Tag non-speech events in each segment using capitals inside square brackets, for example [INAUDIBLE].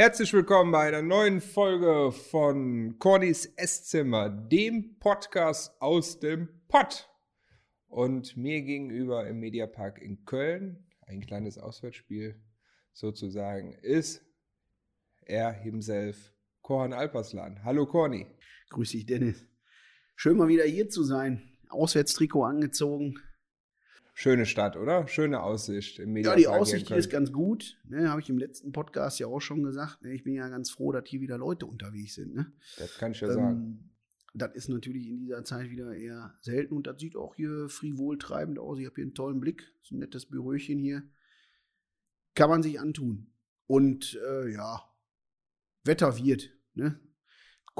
Herzlich willkommen bei einer neuen Folge von Cornys Esszimmer, dem Podcast aus dem Pott. Und mir gegenüber im Mediapark in Köln, ein kleines Auswärtsspiel sozusagen, ist er himself, Korn Alperslan. Hallo Corny. Grüß dich, Dennis. Schön mal wieder hier zu sein. Auswärtstrikot angezogen. Schöne Stadt, oder? Schöne Aussicht im Mediapark. Ja, die Aussicht hier ist ganz gut. Ne, Habe ich im letzten Podcast ja auch schon gesagt. Ne, ich bin ja ganz froh, dass hier wieder Leute unterwegs sind. Ne? Das kann ich ja ähm, sagen. Das ist natürlich in dieser Zeit wieder eher selten und das sieht auch hier frivol treibend aus. Ich habe hier einen tollen Blick. So ein nettes Büröchen hier. Kann man sich antun. Und äh, ja, Wetter wird. Ne?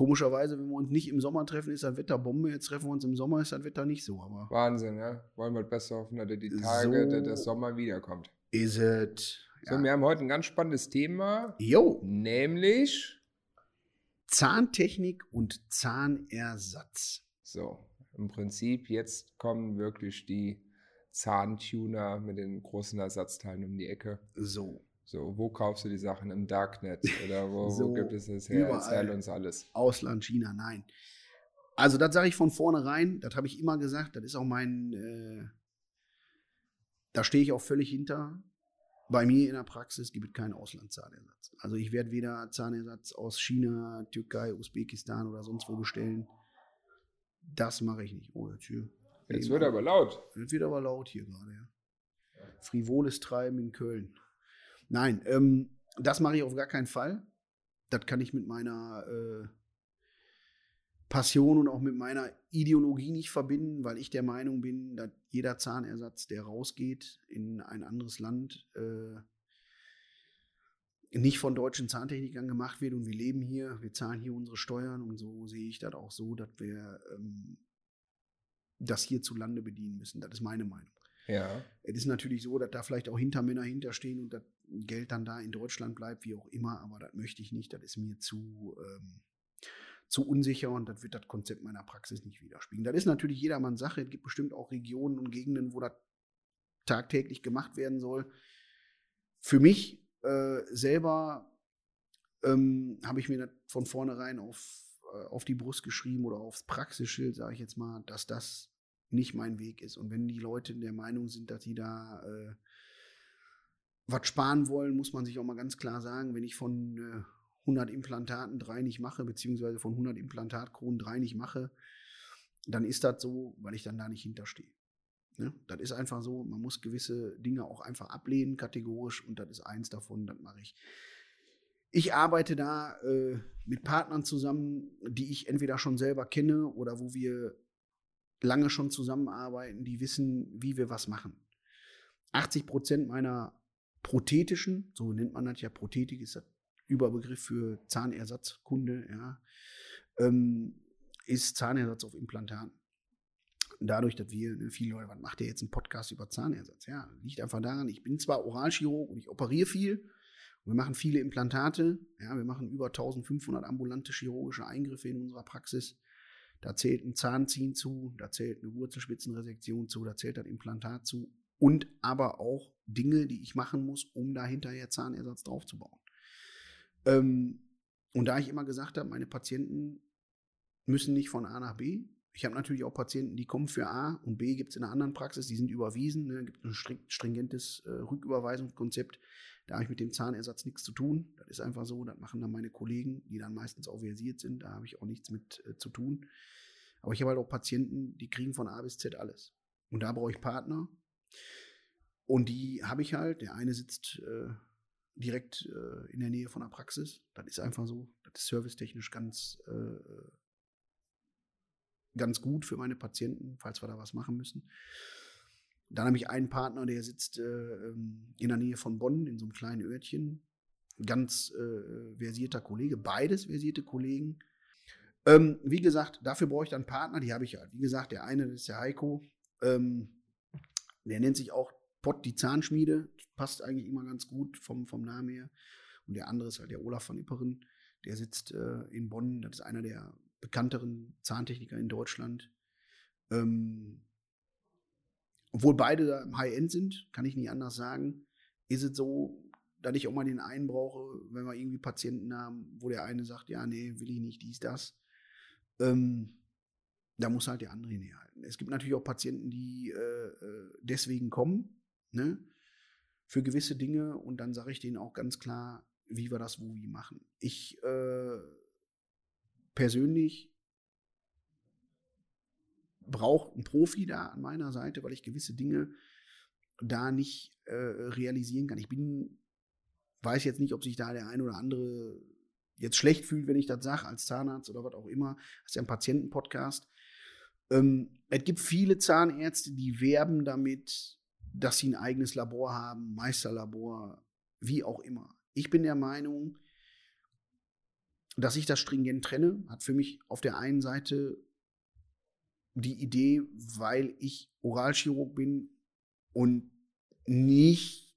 Komischerweise, wenn wir uns nicht im Sommer treffen, ist das Wetter Bombe. Jetzt treffen wir uns im Sommer, ist das Wetter nicht so. Aber Wahnsinn, ja. Wollen wir besser hoffen, dass die Tage, so dass der Sommer wiederkommt. Es. Ja. So, wir haben heute ein ganz spannendes Thema. Jo. Nämlich Zahntechnik und Zahnersatz. So, im Prinzip jetzt kommen wirklich die Zahntuner mit den großen Ersatzteilen um die Ecke. So. So, wo kaufst du die Sachen im Darknet? Oder [LAUGHS] wo, so, wo gibt es das her? Erzähl uns alles. Ausland, China, nein. Also, das sage ich von vornherein, das habe ich immer gesagt, das ist auch mein, äh, da stehe ich auch völlig hinter. Bei mir in der Praxis gibt es keinen Auslandszahnersatz. Also ich werde weder Zahnersatz aus China, Türkei, Usbekistan oder sonst wo bestellen. Das mache ich nicht. Oh, jetzt hier. Jetzt wird aber laut. Jetzt wird aber laut hier gerade, ja. Frivoles Treiben in Köln. Nein, ähm, das mache ich auf gar keinen Fall. Das kann ich mit meiner äh, Passion und auch mit meiner Ideologie nicht verbinden, weil ich der Meinung bin, dass jeder Zahnersatz, der rausgeht in ein anderes Land, äh, nicht von deutschen Zahntechnikern gemacht wird und wir leben hier, wir zahlen hier unsere Steuern und so sehe ich das auch so, dass wir ähm, das hierzulande bedienen müssen. Das ist meine Meinung. Ja. Es ist natürlich so, dass da vielleicht auch Hintermänner hinterstehen und das Geld dann da in Deutschland bleibt, wie auch immer, aber das möchte ich nicht. Das ist mir zu, ähm, zu unsicher und das wird das Konzept meiner Praxis nicht widerspiegeln. Das ist natürlich jedermanns Sache. Es gibt bestimmt auch Regionen und Gegenden, wo das tagtäglich gemacht werden soll. Für mich äh, selber ähm, habe ich mir das von vornherein auf, äh, auf die Brust geschrieben oder aufs Praxisschild, sage ich jetzt mal, dass das nicht mein Weg ist. Und wenn die Leute der Meinung sind, dass sie da äh, was sparen wollen, muss man sich auch mal ganz klar sagen, wenn ich von äh, 100 Implantaten drei nicht mache, beziehungsweise von 100 Implantatkronen drei nicht mache, dann ist das so, weil ich dann da nicht hinterstehe. Ne? Das ist einfach so, man muss gewisse Dinge auch einfach ablehnen, kategorisch, und das ist eins davon, das mache ich. Ich arbeite da äh, mit Partnern zusammen, die ich entweder schon selber kenne oder wo wir lange schon zusammenarbeiten, die wissen, wie wir was machen. 80 Prozent meiner prothetischen, so nennt man das ja, Prothetik ist der Überbegriff für Zahnersatzkunde, ja, ähm, ist Zahnersatz auf Implantaten. Dadurch, dass wir, ne, viele Leute, was macht ihr jetzt einen Podcast über Zahnersatz? Ja, liegt einfach daran, ich bin zwar Oralchirurg und ich operiere viel, wir machen viele Implantate, ja, wir machen über 1500 ambulante chirurgische Eingriffe in unserer Praxis. Da zählt ein Zahnziehen zu, da zählt eine Wurzelspitzenresektion zu, da zählt das Implantat zu und aber auch Dinge, die ich machen muss, um da hinterher Zahnersatz draufzubauen. Ähm, und da ich immer gesagt habe, meine Patienten müssen nicht von A nach B. Ich habe natürlich auch Patienten, die kommen für A und B gibt es in einer anderen Praxis, die sind überwiesen, ne, gibt ein stringentes äh, Rücküberweisungskonzept. Da habe ich mit dem Zahnersatz nichts zu tun. Das ist einfach so, das machen dann meine Kollegen, die dann meistens auch versiert sind. Da habe ich auch nichts mit äh, zu tun. Aber ich habe halt auch Patienten, die kriegen von A bis Z alles. Und da brauche ich Partner, und die habe ich halt. Der eine sitzt äh, direkt äh, in der Nähe von der Praxis. Das ist einfach so. Das ist servicetechnisch ganz, äh, ganz gut für meine Patienten, falls wir da was machen müssen. Dann habe ich einen Partner, der sitzt äh, ähm, in der Nähe von Bonn, in so einem kleinen Örtchen. Ganz äh, versierter Kollege, beides versierte Kollegen. Ähm, wie gesagt, dafür brauche ich dann Partner, die habe ich halt. Wie gesagt, der eine ist der Heiko. Ähm, der nennt sich auch Pott die Zahnschmiede, passt eigentlich immer ganz gut vom, vom Namen her. Und der andere ist halt der Olaf von Ipperen, der sitzt äh, in Bonn, das ist einer der bekannteren Zahntechniker in Deutschland. Ähm, obwohl beide da im High-End sind, kann ich nicht anders sagen, ist es so, dass ich auch mal den einen brauche, wenn wir irgendwie Patienten haben, wo der eine sagt, ja, nee, will ich nicht, dies, das. Ähm, da muss halt der andere hinhalten. Es gibt natürlich auch Patienten, die äh, äh, deswegen kommen, ne, für gewisse Dinge und dann sage ich denen auch ganz klar, wie wir das wo wie machen. Ich äh, persönlich brauche einen Profi da an meiner Seite, weil ich gewisse Dinge da nicht äh, realisieren kann. Ich bin, weiß jetzt nicht, ob sich da der ein oder andere jetzt schlecht fühlt, wenn ich das sage, als Zahnarzt oder was auch immer. Das ist ja ein Patientenpodcast. Ähm, es gibt viele Zahnärzte, die werben damit, dass sie ein eigenes Labor haben, Meisterlabor, wie auch immer. Ich bin der Meinung, dass ich das stringent trenne, hat für mich auf der einen Seite die Idee, weil ich Oralchirurg bin und nicht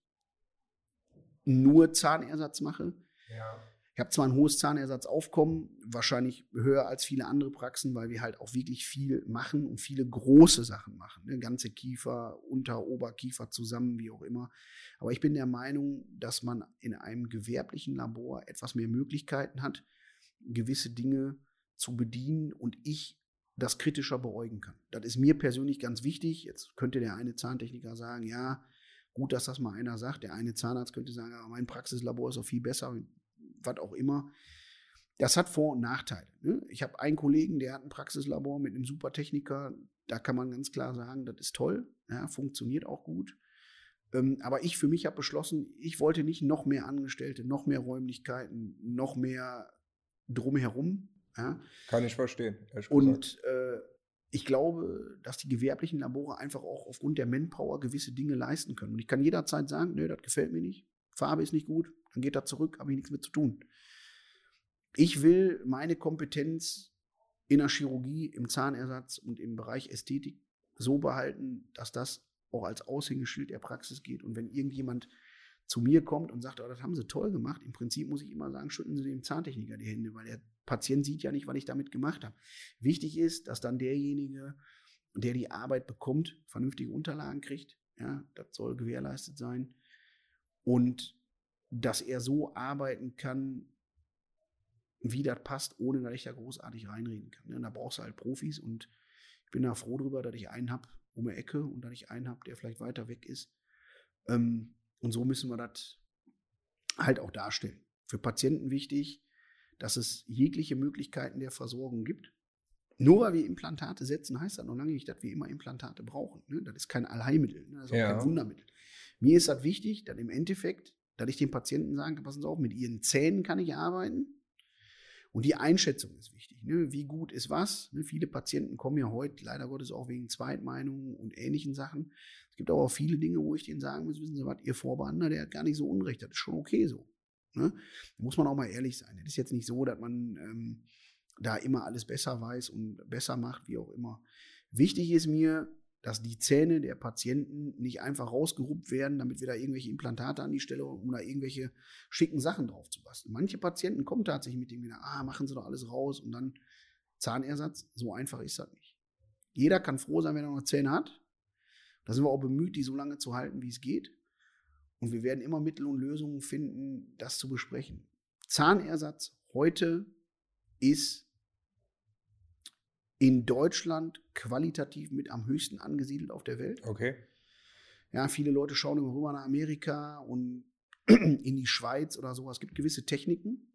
nur Zahnersatz mache. Ja. Ich habe zwar ein hohes Zahnersatzaufkommen, wahrscheinlich höher als viele andere Praxen, weil wir halt auch wirklich viel machen und viele große Sachen machen. Ne? Ganze Kiefer, Unter-, Oberkiefer zusammen, wie auch immer. Aber ich bin der Meinung, dass man in einem gewerblichen Labor etwas mehr Möglichkeiten hat, gewisse Dinge zu bedienen und ich das kritischer beäugen kann. Das ist mir persönlich ganz wichtig. Jetzt könnte der eine Zahntechniker sagen, ja, gut, dass das mal einer sagt. Der eine Zahnarzt könnte sagen, mein Praxislabor ist auch viel besser, was auch immer. Das hat Vor- und Nachteile. Ne? Ich habe einen Kollegen, der hat ein Praxislabor mit einem Supertechniker. Da kann man ganz klar sagen, das ist toll, ja, funktioniert auch gut. Ähm, aber ich für mich habe beschlossen, ich wollte nicht noch mehr Angestellte, noch mehr Räumlichkeiten, noch mehr drumherum. Ja. Kann ich verstehen. Und äh, ich glaube, dass die gewerblichen Labore einfach auch aufgrund der Manpower gewisse Dinge leisten können. Und ich kann jederzeit sagen, nö, das gefällt mir nicht, Farbe ist nicht gut, dann geht er zurück, habe ich nichts mit zu tun. Ich will meine Kompetenz in der Chirurgie, im Zahnersatz und im Bereich Ästhetik so behalten, dass das auch als Aushängeschild der Praxis geht. Und wenn irgendjemand zu mir kommt und sagt, oh, das haben sie toll gemacht, im Prinzip muss ich immer sagen, schütten Sie dem Zahntechniker die Hände, weil der Patient sieht ja nicht, was ich damit gemacht habe. Wichtig ist, dass dann derjenige, der die Arbeit bekommt, vernünftige Unterlagen kriegt. Ja, das soll gewährleistet sein. Und dass er so arbeiten kann, wie das passt, ohne dass ich da großartig reinreden kann. Und ne? da brauchst du halt Profis und ich bin da froh drüber, dass ich einen habe um die Ecke und dass ich einen habe, der vielleicht weiter weg ist. Ähm, und so müssen wir das halt auch darstellen. Für Patienten wichtig, dass es jegliche Möglichkeiten der Versorgung gibt. Nur weil wir Implantate setzen, heißt das noch lange nicht, dass wir immer Implantate brauchen. Ne? Das ist kein Allheilmittel, ne? das ist auch ja. kein Wundermittel. Mir ist das wichtig, dass im Endeffekt, dass ich den Patienten sagen kann, passen Sie auf, mit Ihren Zähnen kann ich arbeiten. Und die Einschätzung ist wichtig. Ne? Wie gut ist was? Ne? Viele Patienten kommen ja heute leider Gottes auch wegen Zweitmeinungen und ähnlichen Sachen. Es gibt aber auch viele Dinge, wo ich denen sagen muss, wissen Sie was, Ihr Vorbehandler, der hat gar nicht so Unrecht, das ist schon okay so. Ne? Da muss man auch mal ehrlich sein. Es ist jetzt nicht so, dass man ähm, da immer alles besser weiß und besser macht, wie auch immer. Wichtig ist mir, dass die Zähne der Patienten nicht einfach rausgeruppt werden, damit wir da irgendwelche Implantate an die Stelle, um da irgendwelche schicken Sachen drauf zu basteln. Manche Patienten kommen tatsächlich mit dem wieder, ah, machen Sie doch alles raus und dann Zahnersatz. So einfach ist das nicht. Jeder kann froh sein, wenn er noch Zähne hat. Da sind wir auch bemüht, die so lange zu halten, wie es geht. Und wir werden immer Mittel und Lösungen finden, das zu besprechen. Zahnersatz heute ist in Deutschland qualitativ mit am höchsten angesiedelt auf der Welt. Okay. Ja, viele Leute schauen immer rüber nach Amerika und [CLEARS THROAT] in die Schweiz oder so. Es gibt gewisse Techniken,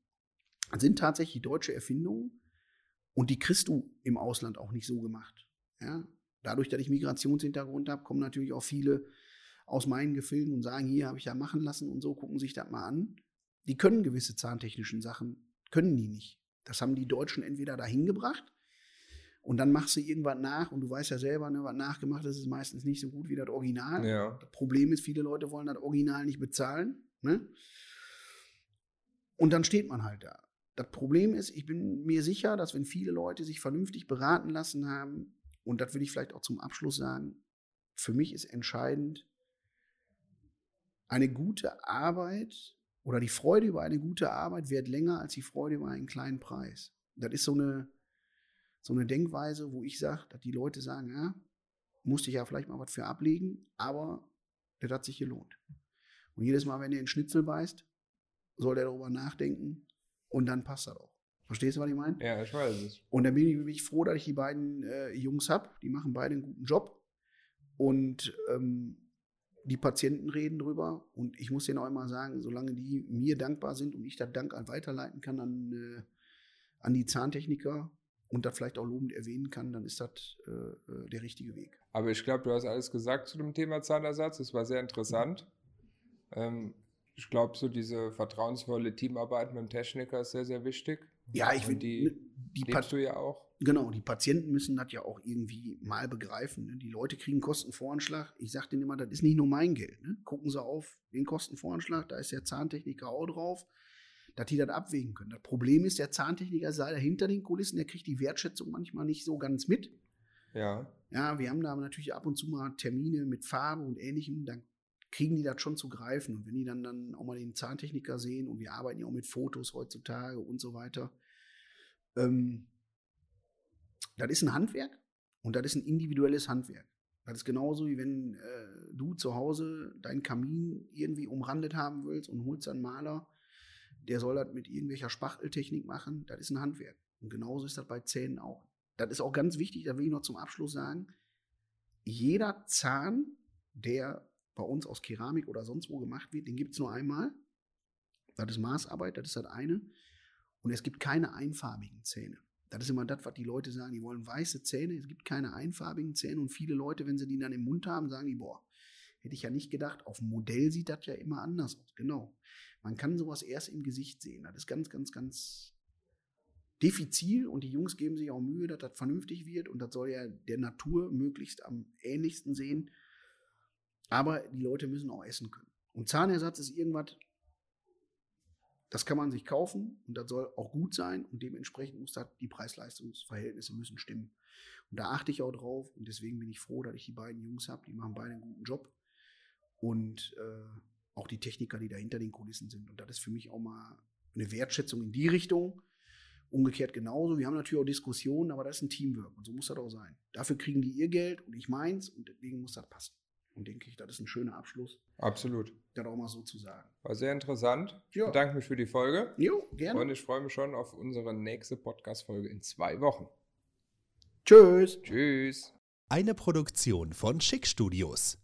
sind tatsächlich deutsche Erfindungen und die kriegst du im Ausland auch nicht so gemacht. Ja, dadurch, dass ich Migrationshintergrund habe, kommen natürlich auch viele aus meinen Gefilden und sagen, hier habe ich ja machen lassen und so, gucken sich das mal an. Die können gewisse zahntechnischen Sachen, können die nicht. Das haben die Deutschen entweder dahin gebracht und dann machst du irgendwas nach und du weißt ja selber, ne, was nachgemacht ist, ist meistens nicht so gut wie das Original. Ja. Das Problem ist, viele Leute wollen das Original nicht bezahlen. Ne? Und dann steht man halt da. Das Problem ist, ich bin mir sicher, dass wenn viele Leute sich vernünftig beraten lassen haben, und das will ich vielleicht auch zum Abschluss sagen, für mich ist entscheidend, eine gute Arbeit oder die Freude über eine gute Arbeit wird länger als die Freude über einen kleinen Preis. Das ist so eine, so eine Denkweise, wo ich sage, dass die Leute sagen, ja, musste ich ja vielleicht mal was für ablegen, aber das hat sich gelohnt. Und jedes Mal, wenn er in Schnitzel beißt, soll der darüber nachdenken und dann passt das auch. Verstehst du, was ich meine? Ja, ich weiß es. Und dann bin ich wirklich froh, dass ich die beiden äh, Jungs habe. Die machen beide einen guten Job. Und ähm, die Patienten reden drüber. Und ich muss denen auch immer sagen, solange die mir dankbar sind und ich das Dank weiterleiten kann an, äh, an die Zahntechniker und das vielleicht auch lobend erwähnen kann, dann ist das äh, äh der richtige Weg. Aber ich glaube, du hast alles gesagt zu dem Thema Zahnersatz. Das war sehr interessant. Ähm, ich glaube, so diese vertrauensvolle Teamarbeit mit dem Techniker ist sehr, sehr wichtig. Ja, ich finde, die, die du ja auch. Genau, die Patienten müssen das ja auch irgendwie mal begreifen. Ne? Die Leute kriegen Kostenvoranschlag. Ich sage denen immer, das ist nicht nur mein Geld. Ne? Gucken Sie auf den Kostenvoranschlag, da ist der Zahntechniker auch drauf, dass die das abwägen können. Das Problem ist, der Zahntechniker sei da hinter den Kulissen, der kriegt die Wertschätzung manchmal nicht so ganz mit. Ja. Ja, wir haben da natürlich ab und zu mal Termine mit Farbe und ähnlichem. Dann kriegen die das schon zu greifen. Und wenn die dann, dann auch mal den Zahntechniker sehen und wir arbeiten ja auch mit Fotos heutzutage und so weiter, ähm, das ist ein Handwerk und das ist ein individuelles Handwerk. Das ist genauso wie wenn äh, du zu Hause deinen Kamin irgendwie umrandet haben willst und holst einen Maler, der soll das mit irgendwelcher Spachteltechnik machen. Das ist ein Handwerk. Und genauso ist das bei Zähnen auch. Das ist auch ganz wichtig, da will ich noch zum Abschluss sagen. Jeder Zahn, der bei uns aus Keramik oder sonst wo gemacht wird, den gibt es nur einmal. Das ist Maßarbeit, das ist das eine. Und es gibt keine einfarbigen Zähne. Das ist immer das, was die Leute sagen. Die wollen weiße Zähne. Es gibt keine einfarbigen Zähne. Und viele Leute, wenn sie die dann im Mund haben, sagen die, boah, hätte ich ja nicht gedacht. Auf dem Modell sieht das ja immer anders aus. Genau. Man kann sowas erst im Gesicht sehen. Das ist ganz, ganz, ganz diffizil. Und die Jungs geben sich auch Mühe, dass das vernünftig wird. Und das soll ja der Natur möglichst am ähnlichsten sehen. Aber die Leute müssen auch essen können. Und Zahnersatz ist irgendwas, das kann man sich kaufen und das soll auch gut sein und dementsprechend muss das, die Preis-Leistungs-Verhältnisse müssen stimmen. Und da achte ich auch drauf und deswegen bin ich froh, dass ich die beiden Jungs habe, die machen beide einen guten Job und äh, auch die Techniker, die da hinter den Kulissen sind. Und das ist für mich auch mal eine Wertschätzung in die Richtung. Umgekehrt genauso. Wir haben natürlich auch Diskussionen, aber das ist ein Teamwork und so muss das auch sein. Dafür kriegen die ihr Geld und ich meins und deswegen muss das passen. Und denke ich, das ist ein schöner Abschluss. Absolut. Das auch mal so zu sagen. War sehr interessant. Ich bedanke mich für die Folge. Jo, gerne. Und ich freue mich schon auf unsere nächste Podcast-Folge in zwei Wochen. Tschüss. Tschüss. Eine Produktion von Schick Studios.